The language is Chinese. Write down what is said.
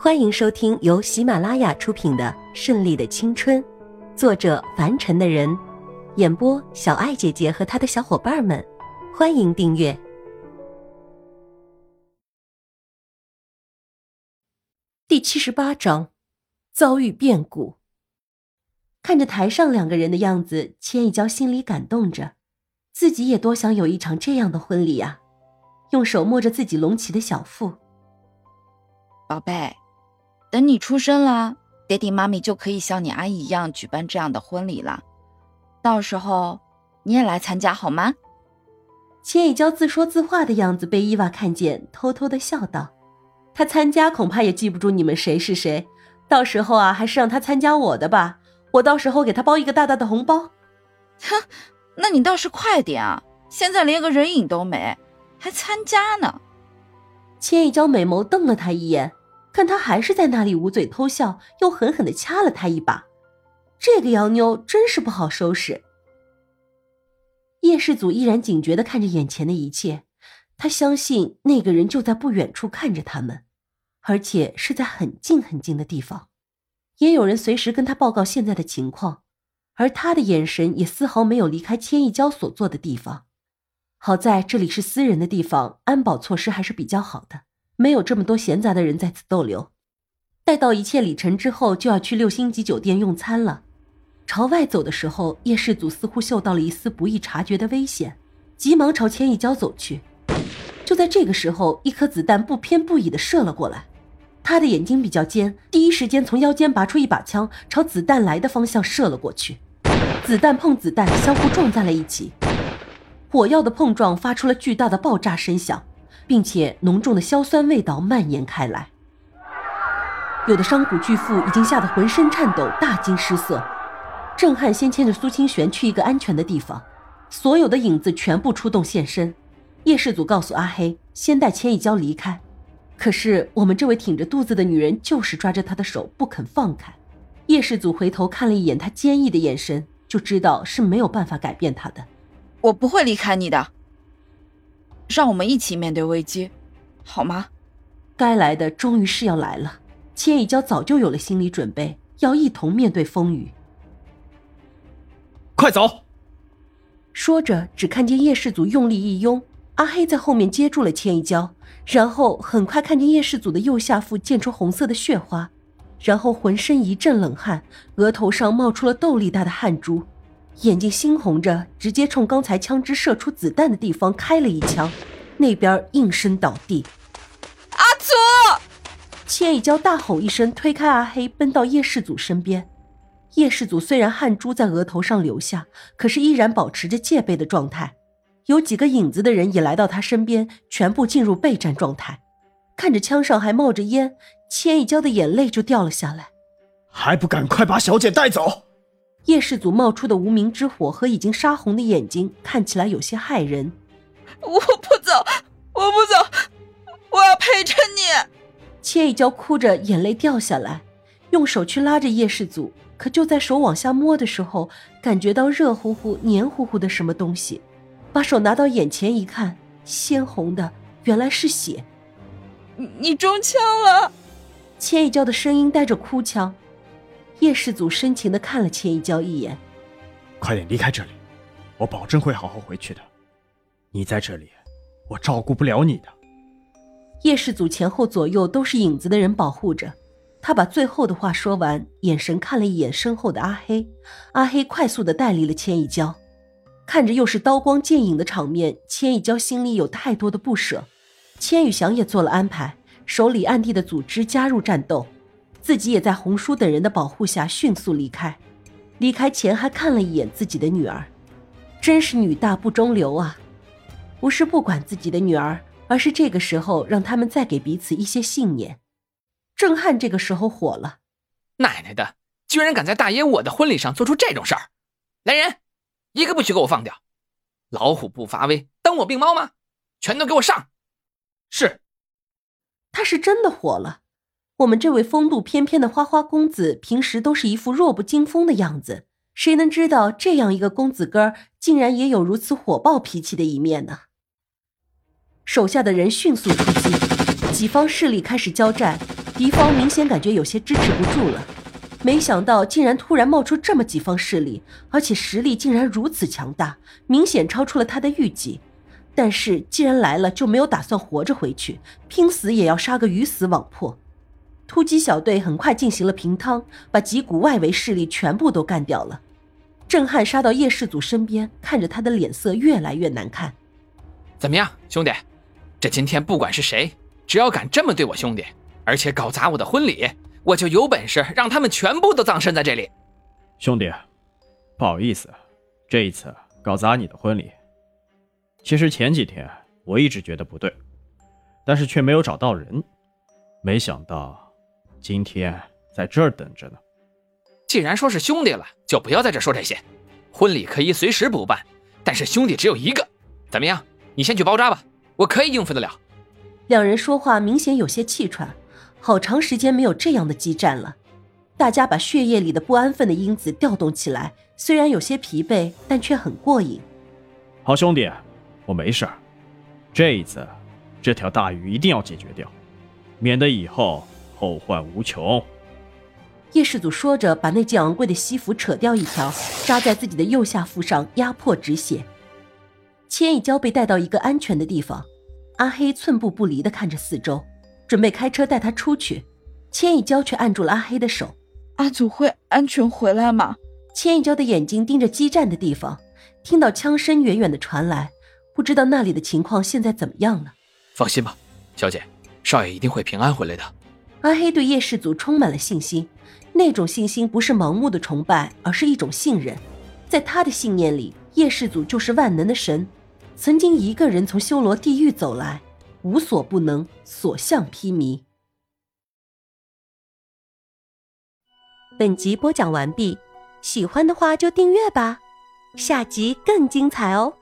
欢迎收听由喜马拉雅出品的《顺利的青春》，作者凡尘的人，演播小爱姐姐和她的小伙伴们。欢迎订阅第七十八章：遭遇变故。看着台上两个人的样子，千一娇心里感动着，自己也多想有一场这样的婚礼啊！用手摸着自己隆起的小腹，宝贝。等你出生了，爹地妈咪就可以像你阿姨一样举办这样的婚礼了。到时候你也来参加好吗？千一娇自说自话的样子被伊娃看见，偷偷的笑道：“他参加恐怕也记不住你们谁是谁，到时候啊，还是让他参加我的吧。我到时候给他包一个大大的红包。”哼，那你倒是快点啊！现在连个人影都没，还参加呢？千一娇美眸瞪了他一眼。看他还是在那里捂嘴偷笑，又狠狠的掐了他一把。这个洋妞真是不好收拾。叶世祖依然警觉的看着眼前的一切，他相信那个人就在不远处看着他们，而且是在很近很近的地方。也有人随时跟他报告现在的情况，而他的眼神也丝毫没有离开千亿娇所坐的地方。好在这里是私人的地方，安保措施还是比较好的。没有这么多闲杂的人在此逗留。待到一切礼成之后，就要去六星级酒店用餐了。朝外走的时候，叶世祖似乎嗅到了一丝不易察觉的危险，急忙朝千亿娇走去。就在这个时候，一颗子弹不偏不倚的射了过来。他的眼睛比较尖，第一时间从腰间拔出一把枪，朝子弹来的方向射了过去。子弹碰子弹，相互撞在了一起，火药的碰撞发出了巨大的爆炸声响。并且浓重的硝酸味道蔓延开来，有的商贾巨富已经吓得浑身颤抖，大惊失色。郑汉先牵着苏清玄去一个安全的地方，所有的影子全部出动现身。叶世祖告诉阿黑，先带千一娇离开。可是我们这位挺着肚子的女人就是抓着他的手不肯放开。叶世祖回头看了一眼他坚毅的眼神，就知道是没有办法改变他的。我不会离开你的。让我们一起面对危机，好吗？该来的终于是要来了。千一娇早就有了心理准备，要一同面对风雨。快走！说着，只看见叶世祖用力一拥，阿黑在后面接住了千一娇，然后很快看见叶世祖的右下腹溅出红色的血花，然后浑身一阵冷汗，额头上冒出了豆粒大的汗珠。眼睛猩红着，直接冲刚才枪支射出子弹的地方开了一枪，那边应声倒地。阿祖，千一娇大吼一声，推开阿黑，奔到叶世祖身边。叶世祖虽然汗珠在额头上流下，可是依然保持着戒备的状态。有几个影子的人也来到他身边，全部进入备战状态。看着枪上还冒着烟，千一娇的眼泪就掉了下来。还不赶快把小姐带走！叶氏祖冒出的无名之火和已经杀红的眼睛，看起来有些骇人。我不走，我不走，我要陪着你。千一娇哭着，眼泪掉下来，用手去拉着叶氏祖，可就在手往下摸的时候，感觉到热乎乎、黏糊糊的什么东西，把手拿到眼前一看，鲜红的，原来是血。你你中枪了！千一娇的声音带着哭腔。叶世祖深情的看了千一娇一眼，快点离开这里，我保证会好好回去的。你在这里，我照顾不了你的。叶世祖前后左右都是影子的人保护着，他把最后的话说完，眼神看了一眼身后的阿黑，阿黑快速的带离了千一娇。看着又是刀光剑影的场面，千一娇心里有太多的不舍。千羽翔也做了安排，手里暗地的组织加入战斗。自己也在红叔等人的保护下迅速离开，离开前还看了一眼自己的女儿，真是女大不中留啊！不是不管自己的女儿，而是这个时候让他们再给彼此一些信念。郑汉这个时候火了：“奶奶的，居然敢在大爷我的婚礼上做出这种事儿！来人，一个不许给我放掉！老虎不发威，当我病猫吗？全都给我上！”是，他是真的火了。我们这位风度翩翩的花花公子，平时都是一副弱不禁风的样子，谁能知道这样一个公子哥儿，竟然也有如此火爆脾气的一面呢？手下的人迅速出击，几方势力开始交战。敌方明显感觉有些支持不住了，没想到竟然突然冒出这么几方势力，而且实力竟然如此强大，明显超出了他的预计。但是既然来了，就没有打算活着回去，拼死也要杀个鱼死网破。突击小队很快进行了平汤，把几股外围势力全部都干掉了。郑汉杀到叶氏祖身边，看着他的脸色越来越难看。怎么样，兄弟？这今天不管是谁，只要敢这么对我兄弟，而且搞砸我的婚礼，我就有本事让他们全部都葬身在这里。兄弟，不好意思，这一次搞砸你的婚礼。其实前几天我一直觉得不对，但是却没有找到人，没想到今天在这儿等着呢。既然说是兄弟了，就不要在这说这些。婚礼可以随时补办，但是兄弟只有一个。怎么样？你先去包扎吧，我可以应付得了。两人说话明显有些气喘，好长时间没有这样的激战了。大家把血液里的不安分的因子调动起来，虽然有些疲惫，但却很过瘾。好兄弟。我没事儿，这一次，这条大鱼一定要解决掉，免得以后后患无穷。叶世祖说着，把那件昂贵的西服扯掉一条，扎在自己的右下腹上，压迫止血。千一娇被带到一个安全的地方，阿黑寸步不离地看着四周，准备开车带他出去。千一娇却按住了阿黑的手：“阿祖会安全回来吗？”千一娇的眼睛盯着激战的地方，听到枪声远远的传来。不知道那里的情况现在怎么样了？放心吧，小姐，少爷一定会平安回来的。阿黑对叶氏族充满了信心，那种信心不是盲目的崇拜，而是一种信任。在他的信念里，叶氏族就是万能的神，曾经一个人从修罗地狱走来，无所不能，所向披靡。本集播讲完毕，喜欢的话就订阅吧，下集更精彩哦。